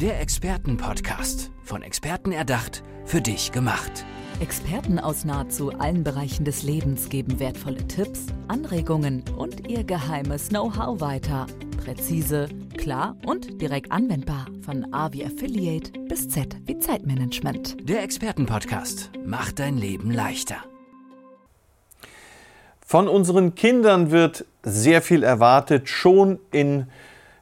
Der Expertenpodcast. Von Experten erdacht, für dich gemacht. Experten aus nahezu allen Bereichen des Lebens geben wertvolle Tipps, Anregungen und ihr geheimes Know-how weiter. Präzise, klar und direkt anwendbar. Von A wie Affiliate bis Z wie Zeitmanagement. Der Expertenpodcast macht dein Leben leichter. Von unseren Kindern wird sehr viel erwartet. Schon in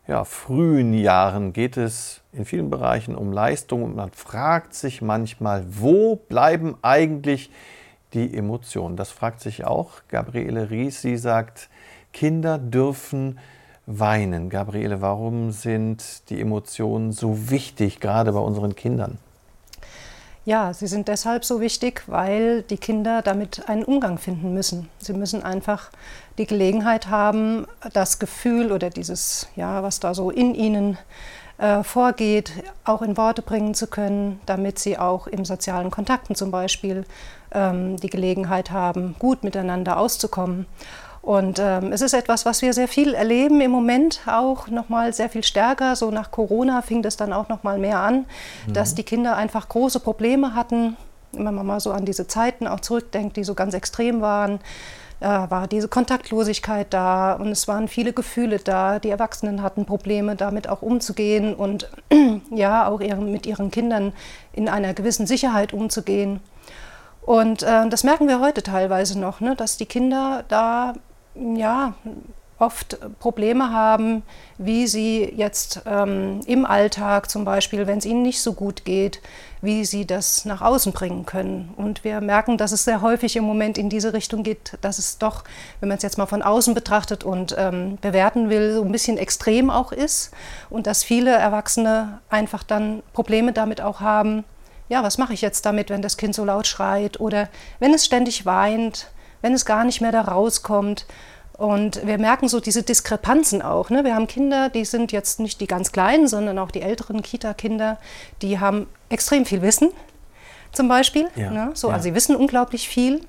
ja, frühen Jahren geht es in vielen Bereichen um Leistung und man fragt sich manchmal, wo bleiben eigentlich die Emotionen? Das fragt sich auch Gabriele Ries. Sie sagt, Kinder dürfen weinen. Gabriele, warum sind die Emotionen so wichtig, gerade bei unseren Kindern? Ja, sie sind deshalb so wichtig, weil die Kinder damit einen Umgang finden müssen. Sie müssen einfach die Gelegenheit haben, das Gefühl oder dieses, ja, was da so in ihnen äh, vorgeht, auch in Worte bringen zu können, damit sie auch im sozialen Kontakten zum Beispiel ähm, die Gelegenheit haben, gut miteinander auszukommen. Und ähm, es ist etwas, was wir sehr viel erleben im Moment, auch nochmal sehr viel stärker. So nach Corona fing das dann auch nochmal mehr an, mhm. dass die Kinder einfach große Probleme hatten. Wenn man mal so an diese Zeiten auch zurückdenkt, die so ganz extrem waren, äh, war diese Kontaktlosigkeit da und es waren viele Gefühle da. Die Erwachsenen hatten Probleme, damit auch umzugehen und ja, auch ihren, mit ihren Kindern in einer gewissen Sicherheit umzugehen. Und äh, das merken wir heute teilweise noch, ne, dass die Kinder da ja, oft Probleme haben, wie sie jetzt ähm, im Alltag zum Beispiel, wenn es ihnen nicht so gut geht, wie sie das nach außen bringen können. Und wir merken, dass es sehr häufig im Moment in diese Richtung geht, dass es doch, wenn man es jetzt mal von außen betrachtet und ähm, bewerten will, so ein bisschen extrem auch ist und dass viele Erwachsene einfach dann Probleme damit auch haben, ja, was mache ich jetzt damit, wenn das Kind so laut schreit oder wenn es ständig weint, wenn es gar nicht mehr da rauskommt. Und wir merken so diese Diskrepanzen auch. Ne? Wir haben Kinder, die sind jetzt nicht die ganz kleinen, sondern auch die älteren Kita-Kinder, die haben extrem viel Wissen, zum Beispiel. Ja, ne? so, ja. Also sie wissen unglaublich viel.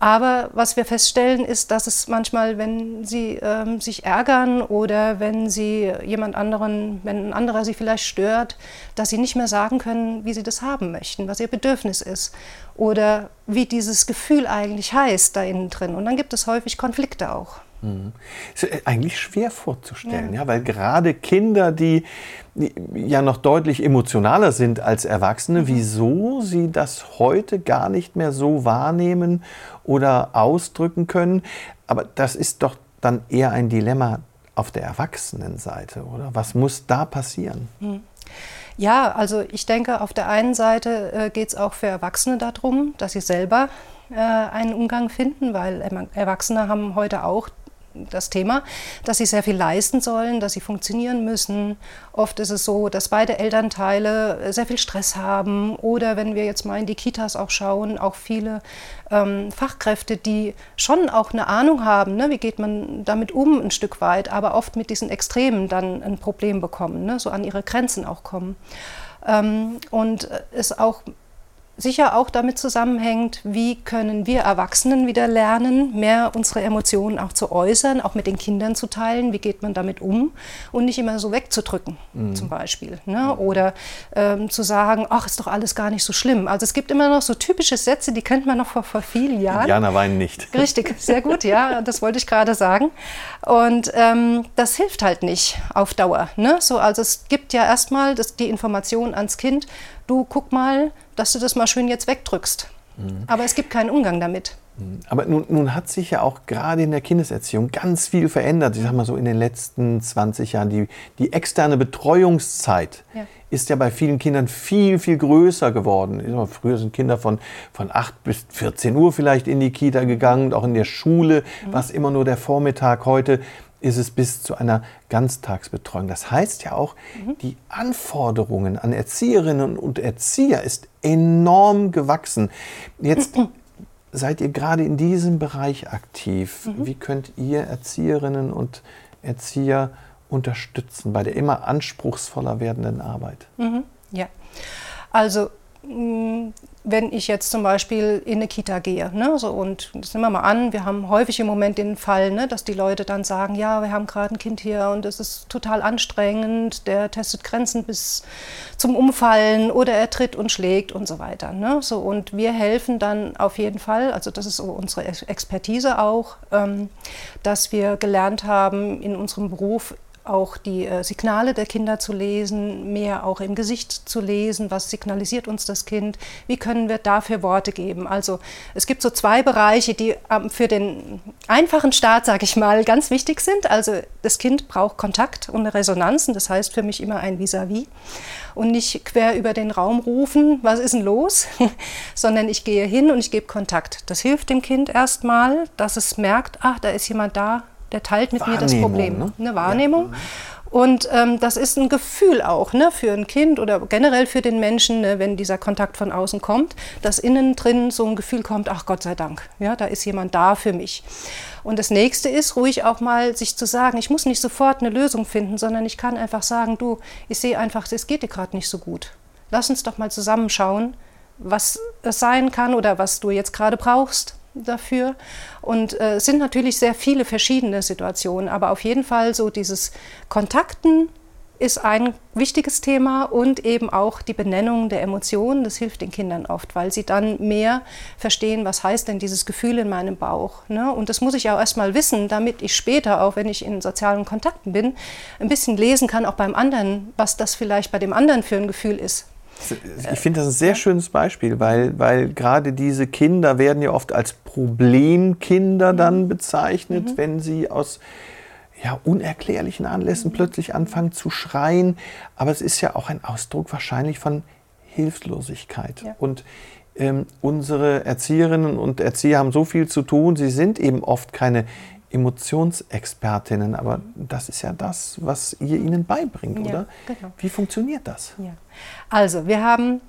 Aber was wir feststellen, ist, dass es manchmal, wenn sie ähm, sich ärgern oder wenn sie jemand anderen, wenn ein anderer sie vielleicht stört, dass sie nicht mehr sagen können, wie sie das haben möchten, was ihr Bedürfnis ist oder wie dieses Gefühl eigentlich heißt da innen drin. Und dann gibt es häufig Konflikte auch. Mhm. Ist eigentlich schwer vorzustellen, ja. ja. weil gerade Kinder, die, die, ja noch deutlich emotionaler sind als Erwachsene, mhm. wieso sie das heute gar nicht mehr so wahrnehmen oder ausdrücken können. Aber das ist doch dann eher ein Dilemma auf der Erwachsenenseite, oder? Was muss da passieren? Mhm. Ja, also ich denke, auf der einen Seite äh, geht es auch für Erwachsene darum, dass sie selber äh, einen Umgang finden, weil Erwachsene haben heute auch das Thema, dass sie sehr viel leisten sollen, dass sie funktionieren müssen. Oft ist es so, dass beide Elternteile sehr viel Stress haben oder wenn wir jetzt mal in die Kitas auch schauen, auch viele ähm, Fachkräfte, die schon auch eine Ahnung haben, ne, wie geht man damit um ein Stück weit, aber oft mit diesen Extremen dann ein Problem bekommen, ne, so an ihre Grenzen auch kommen. Ähm, und es auch sicher auch damit zusammenhängt, wie können wir Erwachsenen wieder lernen, mehr unsere Emotionen auch zu äußern, auch mit den Kindern zu teilen, wie geht man damit um und nicht immer so wegzudrücken mhm. zum Beispiel. Ne? Oder ähm, zu sagen, ach, ist doch alles gar nicht so schlimm. Also es gibt immer noch so typische Sätze, die kennt man noch vor, vor vielen Jahren. Jana weinen nicht. Richtig, sehr gut, ja, das wollte ich gerade sagen. Und ähm, das hilft halt nicht auf Dauer. Ne? So, also es gibt ja erstmal die Information ans Kind, du guck mal, dass du das mal schön jetzt wegdrückst. Mhm. Aber es gibt keinen Umgang damit. Mhm. Aber nun, nun, hat sich ja auch gerade in der Kindeserziehung ganz viel verändert. Ich sag mal so in den letzten 20 Jahren. Die, die externe Betreuungszeit ja. ist ja bei vielen Kindern viel, viel größer geworden. Mal, früher sind Kinder von, von 8 bis 14 Uhr vielleicht in die Kita gegangen, auch in der Schule, mhm. was immer nur der Vormittag. Heute ist es bis zu einer Ganztagsbetreuung. Das heißt ja auch, mhm. die Anforderungen an Erzieherinnen und Erzieher ist enorm gewachsen. Jetzt seid ihr gerade in diesem Bereich aktiv. Mhm. Wie könnt ihr Erzieherinnen und Erzieher unterstützen bei der immer anspruchsvoller werdenden Arbeit? Mhm. Ja, also mm, wenn ich jetzt zum Beispiel in eine Kita gehe. Ne, so, und das nehmen wir mal an, wir haben häufig im Moment den Fall, ne, dass die Leute dann sagen, ja, wir haben gerade ein Kind hier und es ist total anstrengend, der testet Grenzen bis zum Umfallen oder er tritt und schlägt und so weiter. Ne, so, und wir helfen dann auf jeden Fall, also das ist unsere Expertise auch, ähm, dass wir gelernt haben in unserem Beruf auch die äh, Signale der Kinder zu lesen, mehr auch im Gesicht zu lesen, was signalisiert uns das Kind, wie können wir dafür Worte geben. Also es gibt so zwei Bereiche, die ähm, für den einfachen Start, sage ich mal, ganz wichtig sind. Also das Kind braucht Kontakt und eine Resonanz, und das heißt für mich immer ein Vis-à-vis. -vis. Und nicht quer über den Raum rufen, was ist denn los, sondern ich gehe hin und ich gebe Kontakt. Das hilft dem Kind erstmal, dass es merkt, ach, da ist jemand da, der teilt mit mir das Problem. Ne? Eine Wahrnehmung. Ja. Und ähm, das ist ein Gefühl auch ne, für ein Kind oder generell für den Menschen, ne, wenn dieser Kontakt von außen kommt, dass innen drin so ein Gefühl kommt, ach Gott sei Dank, ja, da ist jemand da für mich. Und das nächste ist, ruhig auch mal sich zu sagen, ich muss nicht sofort eine Lösung finden, sondern ich kann einfach sagen, du, ich sehe einfach, es geht dir gerade nicht so gut. Lass uns doch mal zusammenschauen, was es sein kann oder was du jetzt gerade brauchst dafür. Und äh, es sind natürlich sehr viele verschiedene Situationen, aber auf jeden Fall so dieses Kontakten ist ein wichtiges Thema und eben auch die Benennung der Emotionen. Das hilft den Kindern oft, weil sie dann mehr verstehen, was heißt denn dieses Gefühl in meinem Bauch. Ne? Und das muss ich auch erstmal wissen, damit ich später, auch wenn ich in sozialen Kontakten bin, ein bisschen lesen kann, auch beim anderen, was das vielleicht bei dem anderen für ein Gefühl ist. Ich finde das ein sehr schönes Beispiel, weil, weil gerade diese Kinder werden ja oft als Problemkinder dann mhm. bezeichnet, mhm. wenn sie aus ja, unerklärlichen Anlässen plötzlich anfangen zu schreien. Aber es ist ja auch ein Ausdruck wahrscheinlich von Hilflosigkeit. Ja. Und ähm, unsere Erzieherinnen und Erzieher haben so viel zu tun. Sie sind eben oft keine Emotionsexpertinnen, aber das ist ja das, was ihr ihnen beibringt, oder? Ja, genau. Wie funktioniert das? Ja. Also, wir haben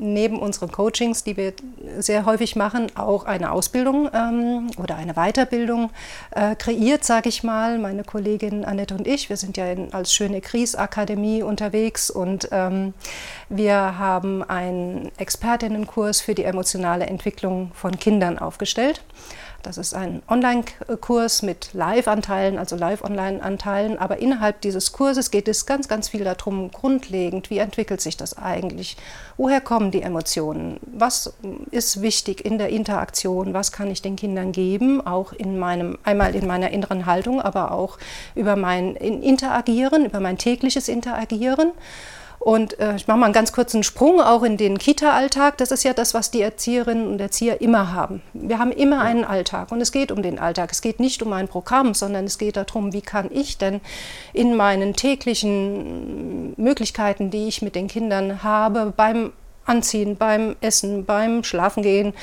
neben unseren Coachings, die wir sehr häufig machen, auch eine Ausbildung ähm, oder eine Weiterbildung äh, kreiert, sage ich mal. Meine Kollegin Annette und ich, wir sind ja in, als Schöne Kries Akademie unterwegs und ähm, wir haben einen Expertinnenkurs für die emotionale Entwicklung von Kindern aufgestellt. Das ist ein Online-Kurs mit Live-Anteilen, also Live-Online-Anteilen. Aber innerhalb dieses Kurses geht es ganz, ganz viel darum, grundlegend, wie entwickelt sich das eigentlich? Woher kommen die Emotionen? Was ist wichtig in der Interaktion? Was kann ich den Kindern geben? Auch in meinem, einmal in meiner inneren Haltung, aber auch über mein Interagieren, über mein tägliches Interagieren. Und äh, ich mache mal einen ganz kurzen Sprung auch in den Kita-Alltag. Das ist ja das, was die Erzieherinnen und Erzieher immer haben. Wir haben immer einen Alltag und es geht um den Alltag. Es geht nicht um ein Programm, sondern es geht darum, wie kann ich denn in meinen täglichen Möglichkeiten, die ich mit den Kindern habe, beim Anziehen, beim Essen, beim Schlafengehen,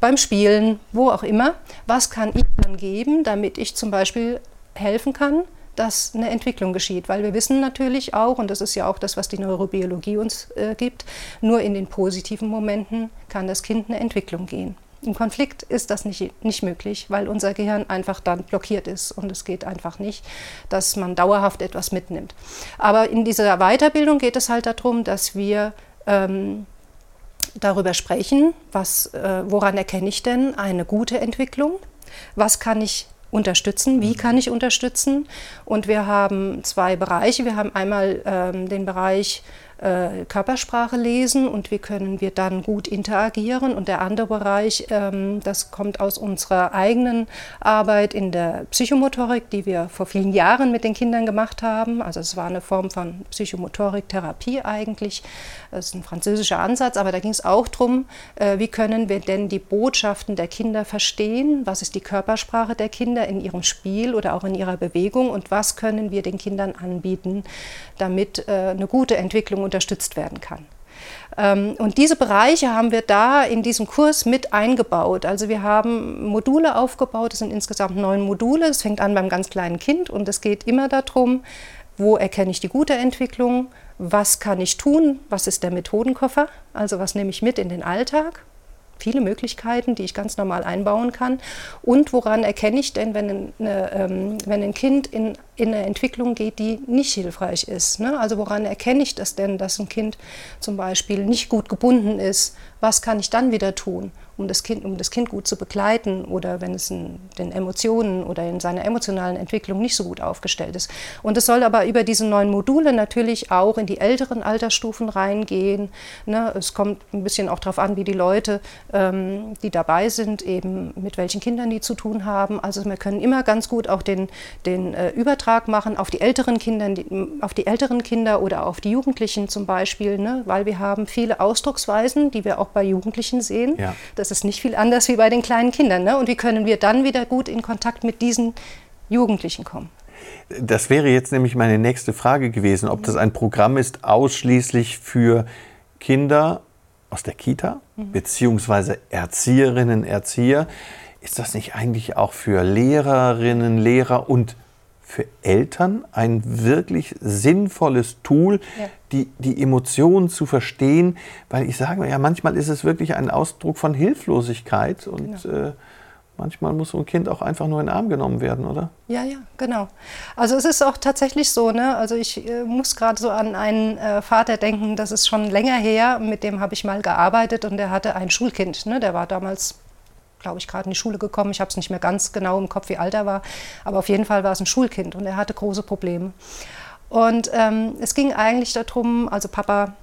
beim Spielen, wo auch immer, was kann ich dann geben, damit ich zum Beispiel helfen kann, dass eine Entwicklung geschieht. Weil wir wissen natürlich auch, und das ist ja auch das, was die Neurobiologie uns äh, gibt, nur in den positiven Momenten kann das Kind eine Entwicklung gehen. Im Konflikt ist das nicht, nicht möglich, weil unser Gehirn einfach dann blockiert ist und es geht einfach nicht, dass man dauerhaft etwas mitnimmt. Aber in dieser Weiterbildung geht es halt darum, dass wir ähm, darüber sprechen, was, äh, woran erkenne ich denn eine gute Entwicklung, was kann ich unterstützen. Wie kann ich unterstützen? Und wir haben zwei Bereiche. Wir haben einmal ähm, den Bereich äh, Körpersprache lesen und wie können wir dann gut interagieren. Und der andere Bereich, ähm, das kommt aus unserer eigenen Arbeit in der Psychomotorik, die wir vor vielen Jahren mit den Kindern gemacht haben. Also es war eine Form von Psychomotorik-Therapie eigentlich. Das ist ein französischer Ansatz, aber da ging es auch darum, äh, wie können wir denn die Botschaften der Kinder verstehen? Was ist die Körpersprache der Kinder in ihrem Spiel oder auch in ihrer Bewegung? Und was können wir den Kindern anbieten, damit äh, eine gute Entwicklung unterstützt werden kann. Ähm, und diese Bereiche haben wir da in diesem Kurs mit eingebaut. Also wir haben Module aufgebaut, es sind insgesamt neun Module. Es fängt an beim ganz kleinen Kind und es geht immer darum, wo erkenne ich die gute Entwicklung, was kann ich tun, was ist der Methodenkoffer, also was nehme ich mit in den Alltag, viele Möglichkeiten, die ich ganz normal einbauen kann. Und woran erkenne ich denn, wenn ein, eine, ähm, wenn ein Kind in in eine Entwicklung geht, die nicht hilfreich ist. Ne? Also woran erkenne ich das denn, dass ein Kind zum Beispiel nicht gut gebunden ist? Was kann ich dann wieder tun? Um das Kind, um das Kind gut zu begleiten oder wenn es in den Emotionen oder in seiner emotionalen Entwicklung nicht so gut aufgestellt ist. Und es soll aber über diese neuen Module natürlich auch in die älteren Altersstufen reingehen. Ne? Es kommt ein bisschen auch darauf an, wie die Leute, ähm, die dabei sind, eben mit welchen Kindern die zu tun haben. Also wir können immer ganz gut auch den, den äh, Übertrag machen auf die älteren Kinder, die, auf die älteren Kinder oder auf die Jugendlichen zum Beispiel, ne? weil wir haben viele Ausdrucksweisen, die wir auch bei Jugendlichen sehen. Ja. Das ist nicht viel anders wie bei den kleinen Kindern. Ne? Und wie können wir dann wieder gut in Kontakt mit diesen Jugendlichen kommen? Das wäre jetzt nämlich meine nächste Frage gewesen, ob das ein Programm ist ausschließlich für Kinder aus der Kita, mhm. beziehungsweise Erzieherinnen, Erzieher. Ist das nicht eigentlich auch für Lehrerinnen, Lehrer und für Eltern ein wirklich sinnvolles Tool, ja. die, die Emotionen zu verstehen, weil ich sage ja, manchmal ist es wirklich ein Ausdruck von Hilflosigkeit und genau. äh, manchmal muss so ein Kind auch einfach nur in den Arm genommen werden, oder? Ja, ja, genau. Also es ist auch tatsächlich so, ne? Also ich äh, muss gerade so an einen äh, Vater denken, das ist schon länger her, mit dem habe ich mal gearbeitet und der hatte ein Schulkind, ne? Der war damals glaube ich, gerade in die Schule gekommen. Ich habe es nicht mehr ganz genau im Kopf, wie alt er war. Aber auf jeden Fall war es ein Schulkind und er hatte große Probleme. Und ähm, es ging eigentlich darum, also Papa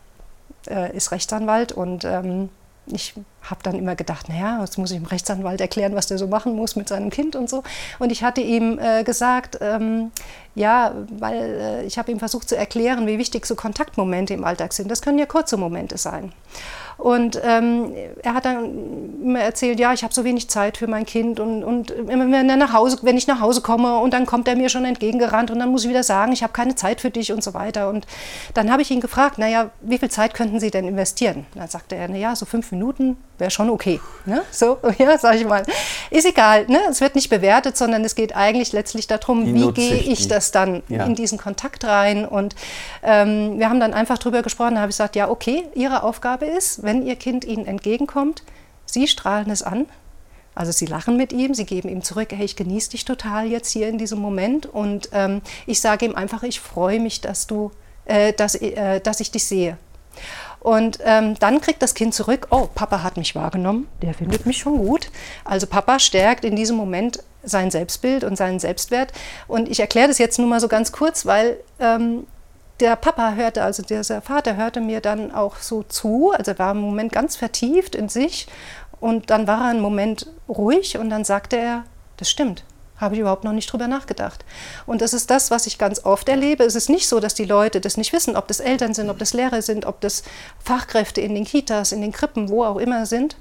äh, ist Rechtsanwalt und ähm, ich habe dann immer gedacht, naja, jetzt muss ich dem Rechtsanwalt erklären, was der so machen muss mit seinem Kind und so. Und ich hatte ihm äh, gesagt, ähm, ja, weil äh, ich habe ihm versucht zu erklären, wie wichtig so Kontaktmomente im Alltag sind. Das können ja kurze Momente sein. Und ähm, er hat dann immer erzählt, ja, ich habe so wenig Zeit für mein Kind und, und immer wenn, er nach Hause, wenn ich nach Hause komme und dann kommt er mir schon entgegengerannt und dann muss ich wieder sagen, ich habe keine Zeit für dich und so weiter. Und dann habe ich ihn gefragt, naja, wie viel Zeit könnten Sie denn investieren? Und dann sagte er, naja, so fünf Minuten wäre schon okay. Ne? So, ja, sage ich mal. Ist egal, ne? es wird nicht bewertet, sondern es geht eigentlich letztlich darum, wie, wie gehe ich das dann ja. in diesen Kontakt rein. Und ähm, wir haben dann einfach drüber gesprochen, da habe ich gesagt, ja, okay, Ihre Aufgabe ist, wenn wenn Ihr Kind Ihnen entgegenkommt, Sie strahlen es an. Also Sie lachen mit ihm, Sie geben ihm zurück, hey, ich genieße dich total jetzt hier in diesem Moment. Und ähm, ich sage ihm einfach, ich freue mich, dass, du, äh, dass, äh, dass ich dich sehe. Und ähm, dann kriegt das Kind zurück, oh, Papa hat mich wahrgenommen, der findet mich schon gut. Also Papa stärkt in diesem Moment sein Selbstbild und seinen Selbstwert. Und ich erkläre das jetzt nur mal so ganz kurz, weil ähm, der Papa hörte, also dieser Vater hörte mir dann auch so zu, also war im Moment ganz vertieft in sich und dann war er einen Moment ruhig und dann sagte er, das stimmt, habe ich überhaupt noch nicht drüber nachgedacht. Und das ist das, was ich ganz oft erlebe. Es ist nicht so, dass die Leute das nicht wissen, ob das Eltern sind, ob das Lehrer sind, ob das Fachkräfte in den Kitas, in den Krippen, wo auch immer sind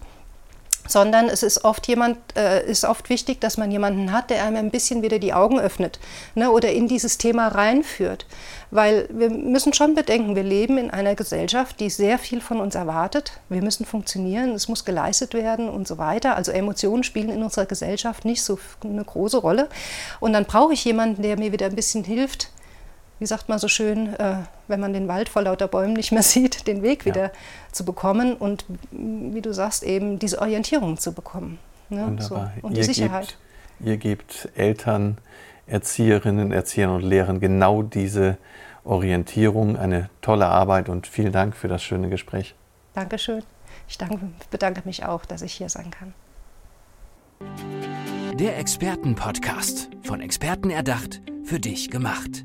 sondern es ist oft jemand, äh, ist oft wichtig, dass man jemanden hat, der einem ein bisschen wieder die Augen öffnet ne, oder in dieses Thema reinführt. Weil wir müssen schon bedenken, wir leben in einer Gesellschaft, die sehr viel von uns erwartet. Wir müssen funktionieren, es muss geleistet werden und so weiter. Also Emotionen spielen in unserer Gesellschaft nicht so eine große Rolle. Und dann brauche ich jemanden, der mir wieder ein bisschen hilft, wie sagt man so schön, äh, wenn man den Wald vor lauter Bäumen nicht mehr sieht, den Weg wieder ja. zu bekommen und, wie du sagst, eben diese Orientierung zu bekommen. Ne? Wunderbar. So. Und ihr die Sicherheit. Gebt, ihr gebt Eltern, Erzieherinnen, Erziehern und Lehrern genau diese Orientierung, eine tolle Arbeit und vielen Dank für das schöne Gespräch. Dankeschön. Ich danke, bedanke mich auch, dass ich hier sein kann. Der Expertenpodcast, von Experten erdacht, für dich gemacht.